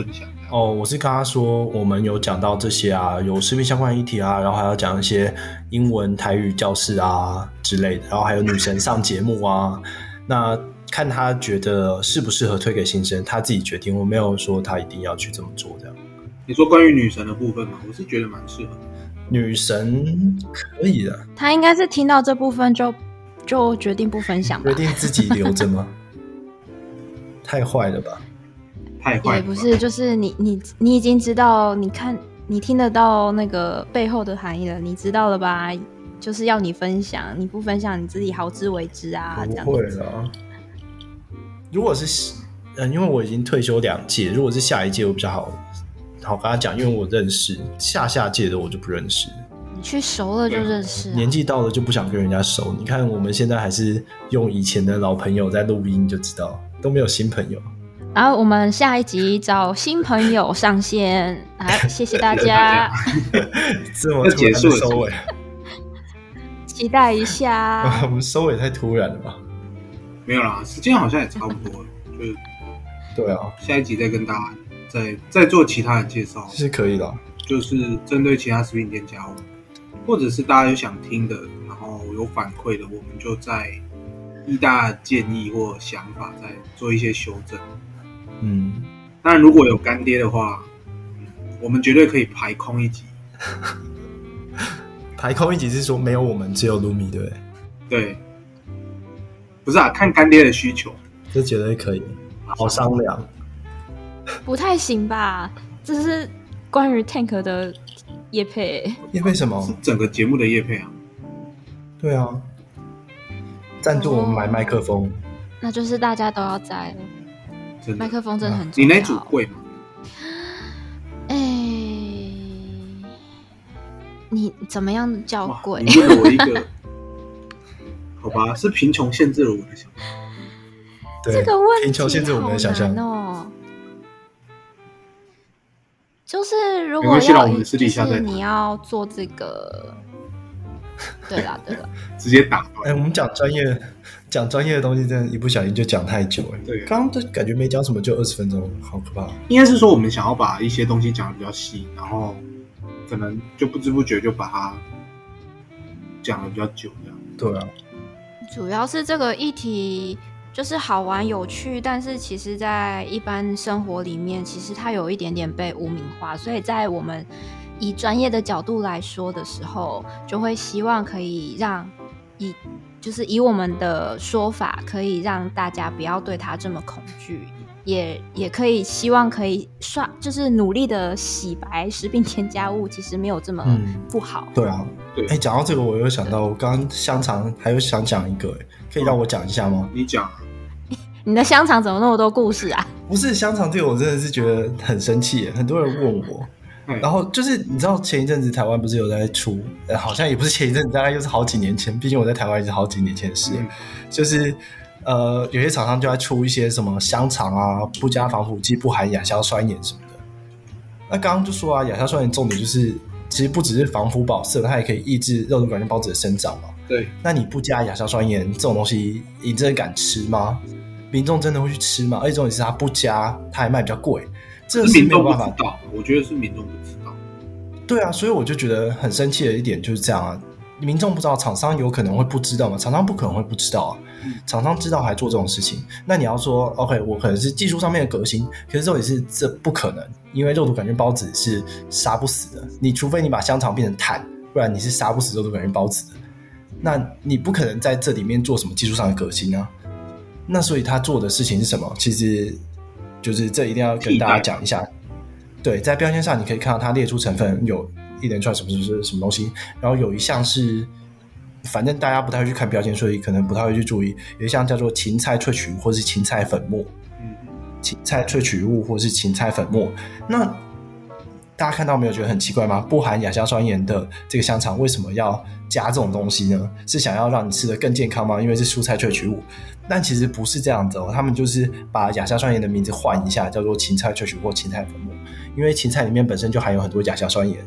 分享。哦，我是跟他说，我们有讲到这些啊，有视频相关议题啊，然后还要讲一些英文台语教室啊之类的，然后还有女神上节目啊，那看他觉得适不适合推给新生，他自己决定。我没有说他一定要去这么做，这样。你说关于女神的部分吗？我是觉得蛮适合的。女神可以的，他应该是听到这部分就就决定不分享吧，决定自己留着吗？[LAUGHS] 太坏了吧！太坏，也不是，就是你你你已经知道，你看你听得到那个背后的含义了，你知道了吧？就是要你分享，你不分享你自己好自为之啊！不会了。如果是嗯，因为我已经退休两届，如果是下一届，我比较好好跟他讲，因为我认识下下届的，我就不认识。你去熟了就认识啊，年纪到了就不想跟人家熟。你看我们现在还是用以前的老朋友在录音，就知道都没有新朋友。然后我们下一集找新朋友上线，来 [LAUGHS] 谢谢大家。[LAUGHS] 这么结束收尾，期待一下。我们收尾太突然了吧？没有啦，时间好像也差不多了，就是对啊，下一集再跟大家再再做其他的介绍是可以的。就是针对其他食品添加物，或者是大家有想听的，然后有反馈的，我们就在。一大建议或想法再做一些修正。嗯，当然，如果有干爹的话，我们绝对可以排空一集。[LAUGHS] 排空一集是说没有我们，只有卢米，对不对？对，不是啊，看干爹的需求，这绝对可以，好商量。不太行吧？这是关于 Tank 的叶配，叶配什么？是整个节目的叶配啊？对啊，赞助我们买麦克风，哦，那就是大家都要在了。麦克风真的很重要。你那组贵吗？哎、欸，你怎么样叫贵？你问了我一个，[LAUGHS] 好吧，是贫穷限制了我的想象。对，这个问题贫穷限制我们的想象哦。就是如果要，就是你要做这个，对啦，对啦，[LAUGHS] 直接打断。哎、欸，我们讲专业。讲专业的东西，真的，一不小心就讲太久哎。对，刚刚都感觉没讲什么，就二十分钟，好可怕。应该是说，我们想要把一些东西讲的比较细，然后可能就不知不觉就把它讲的比较久，这样。对啊。主要是这个议题就是好玩有趣，但是其实在一般生活里面，其实它有一点点被污名化，所以在我们以专业的角度来说的时候，就会希望可以让以。就是以我们的说法，可以让大家不要对它这么恐惧，也也可以希望可以刷，就是努力的洗白食品添加物，其实没有这么不好。嗯、对啊，对，哎，讲到这个，我又想到，我刚刚香肠还有想讲一个，哎，可以让我讲一下吗？你讲，[LAUGHS] 你的香肠怎么那么多故事啊？不是香肠这个，我真的是觉得很生气，很多人问我。然后就是你知道前一阵子台湾不是有在出，呃，好像也不是前一阵子，大概又是好几年前。毕竟我在台湾已经好几年前的事，嗯、就是呃，有些厂商就在出一些什么香肠啊，不加防腐剂，不含亚硝酸盐什么的。那刚刚就说啊，亚硝酸盐重点就是其实不只是防腐保色，它也可以抑制肉毒杆菌孢子的生长嘛。对。那你不加亚硝酸盐这种东西，你真的敢吃吗？民众真的会去吃吗？而且重点是它不加，它还卖比较贵。这是民众不知道，我觉得是民众不知道。对啊，所以我就觉得很生气的一点就是这样啊。民众不知道，厂商有可能会不知道吗？厂商不可能会不知道啊。厂商知道还做这种事情，那你要说 OK，我可能是技术上面的革新，可是这也是这不可能，因为肉毒杆菌孢子是杀不死的。你除非你把香肠变成碳，不然你是杀不死肉毒杆菌孢子的。那你不可能在这里面做什么技术上的革新啊。那所以他做的事情是什么？其实就是这一定要跟大家讲一下。对，在标签上你可以看到它列出成分有。一连串什么什么什么东西，然后有一项是，反正大家不太会去看标签，所以可能不太会去注意。有一项叫做芹菜萃取物，或是芹菜粉末。嗯，芹菜萃取物或是芹菜粉末。那大家看到没有？觉得很奇怪吗？不含亚硝酸盐的这个香肠为什么要加这种东西呢？是想要让你吃得更健康吗？因为是蔬菜萃取物。但其实不是这样子哦，他们就是把亚硝酸盐的名字换一下，叫做芹菜萃取或芹菜粉末。因为芹菜里面本身就含有很多亚硝酸盐。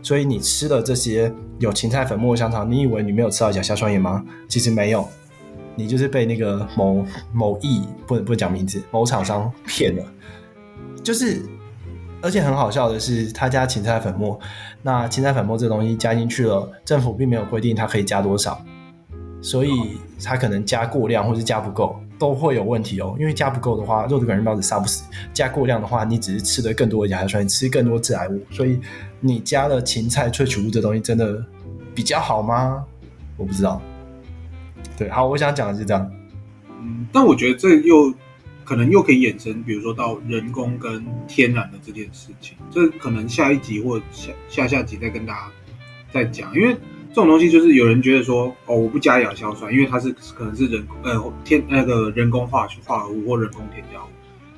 所以你吃了这些有芹菜粉末的香肠，你以为你没有吃到亚硝酸盐吗？其实没有，你就是被那个某某易不能不能讲名字某厂商骗了。就是，而且很好笑的是，他加芹菜粉末，那芹菜粉末这东西加进去了，政府并没有规定它可以加多少，所以它可能加过量或是加不够。都会有问题哦，因为加不够的话，肉毒杆菌孢子杀不死；加过量的话，你只是吃的更多的甲硝酸，吃更多致癌物。所以你加了芹菜萃取物这东西，真的比较好吗？我不知道。对，好，我想讲的是这样。嗯，但我觉得这又可能又可以衍生，比如说到人工跟天然的这件事情，这可能下一集或下下下集再跟大家再讲，因为。这种东西就是有人觉得说，哦，我不加亚硝酸，因为它是可能是人呃天那个人工化化合物或人工添加物。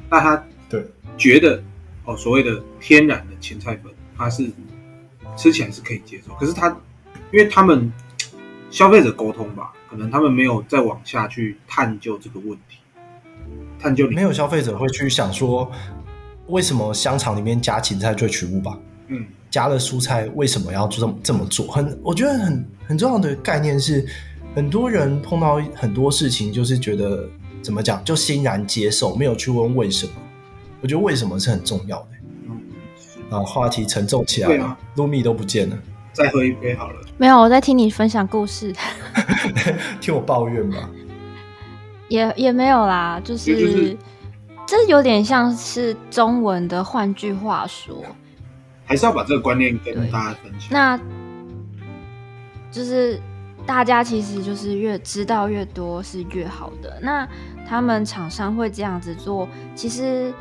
那他对觉得哦，所谓的天然的芹菜粉，它是吃起来是可以接受。可是他因为他们消费者沟通吧，可能他们没有再往下去探究这个问题，探究没有消费者会去想说，为什么香肠里面加芹菜萃取物吧？嗯。加了蔬菜为什么要这么这么做？很，我觉得很很重要的概念是，很多人碰到很多事情，就是觉得怎么讲，就欣然接受，没有去问为什么。我觉得为什么是很重要的。嗯，啊，话题沉重起来了，露米都不见了。再喝一杯好了。没有，我在听你分享故事。[LAUGHS] 听我抱怨吧。也也没有啦，就是，就是这有点像是中文的，换句话说。还是要把这个观念跟大家分享。那，就是大家其实就是越知道越多是越好的。那他们厂商会这样子做，其实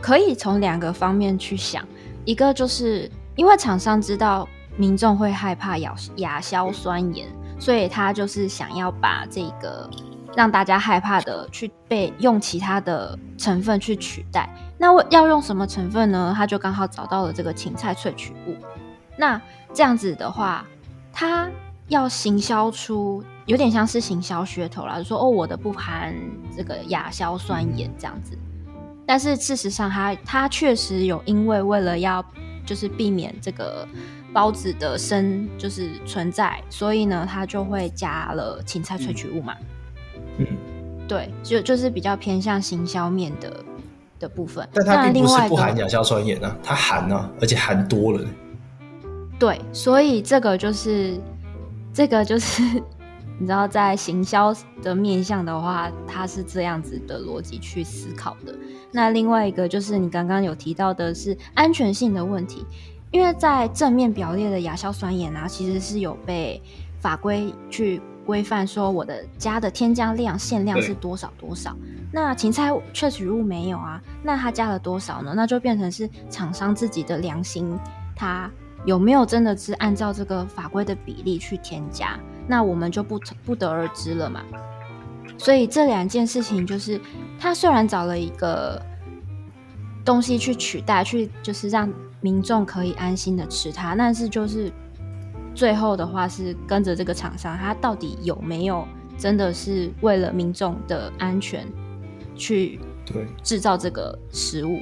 可以从两个方面去想。一个就是因为厂商知道民众会害怕亚亚硝酸盐，所以他就是想要把这个让大家害怕的去被用其他的成分去取代。那我要用什么成分呢？他就刚好找到了这个芹菜萃取物。那这样子的话，他要行销出有点像是行销噱头啦，就说哦，我的不含这个亚硝酸盐这样子。但是事实上他，他他确实有因为为了要就是避免这个孢子的生就是存在，所以呢，他就会加了芹菜萃取物嘛。嗯，对，就就是比较偏向行销面的。的部分，但它并不是不含亚硝酸盐啊，它含啊，而且含多了。对，所以这个就是这个就是 [LAUGHS] 你知道，在行销的面向的话，它是这样子的逻辑去思考的。那另外一个就是你刚刚有提到的是安全性的问题，因为在正面表列的亚硝酸盐啊，其实是有被法规去规范说我的加的添加量限量是多少多少。那芹菜萃取物没有啊？那它加了多少呢？那就变成是厂商自己的良心，它有没有真的是按照这个法规的比例去添加？那我们就不不得而知了嘛。所以这两件事情就是，他虽然找了一个东西去取代，去就是让民众可以安心的吃它，但是就是最后的话是跟着这个厂商，他到底有没有真的是为了民众的安全？去对制造这个食物，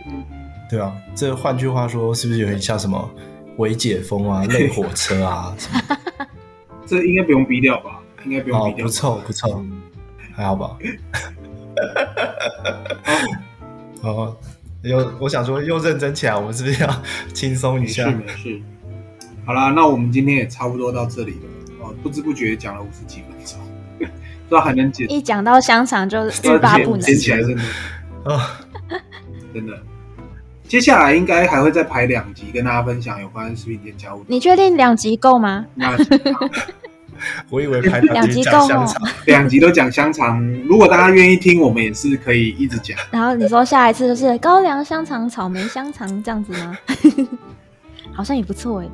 对啊，这换句话说，是不是有点像什么微解封啊、[LAUGHS] 类火车啊什么？[LAUGHS] 这应该不用逼掉吧？应该不用逼掉。哦，不错不错，还好吧？[LAUGHS] 哦，又我想说又认真起来，我们是不是要轻松一下？没事没事。好啦，那我们今天也差不多到这里了。哦，不知不觉讲了五十几分钟，[LAUGHS] 不知道还能剪。一讲到香肠就 [LAUGHS] 欲罢不能，剪起来真的啊，[LAUGHS] 真的。接下来应该还会再排两集，跟大家分享有关食品添加物。你确定两集够吗？我以为排两集够香肠，两集都讲香肠。如果大家愿意听，我们也是可以一直讲。然后你说下一次就是高粱香肠、草莓香肠这样子吗？好像也不错哎。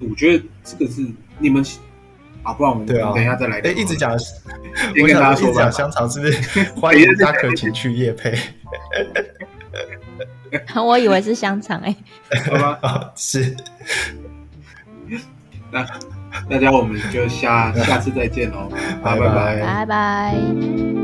我觉得这个是你们啊，不然我们等一下再来。哎，一直讲，我跟大家说吧。香肠是不是？[LAUGHS] 欢迎大家可以请去夜配。[LAUGHS] 我以为是香肠哎。好吧，[LAUGHS] 是。那。大家，我们就下下次再见喽，拜拜拜拜。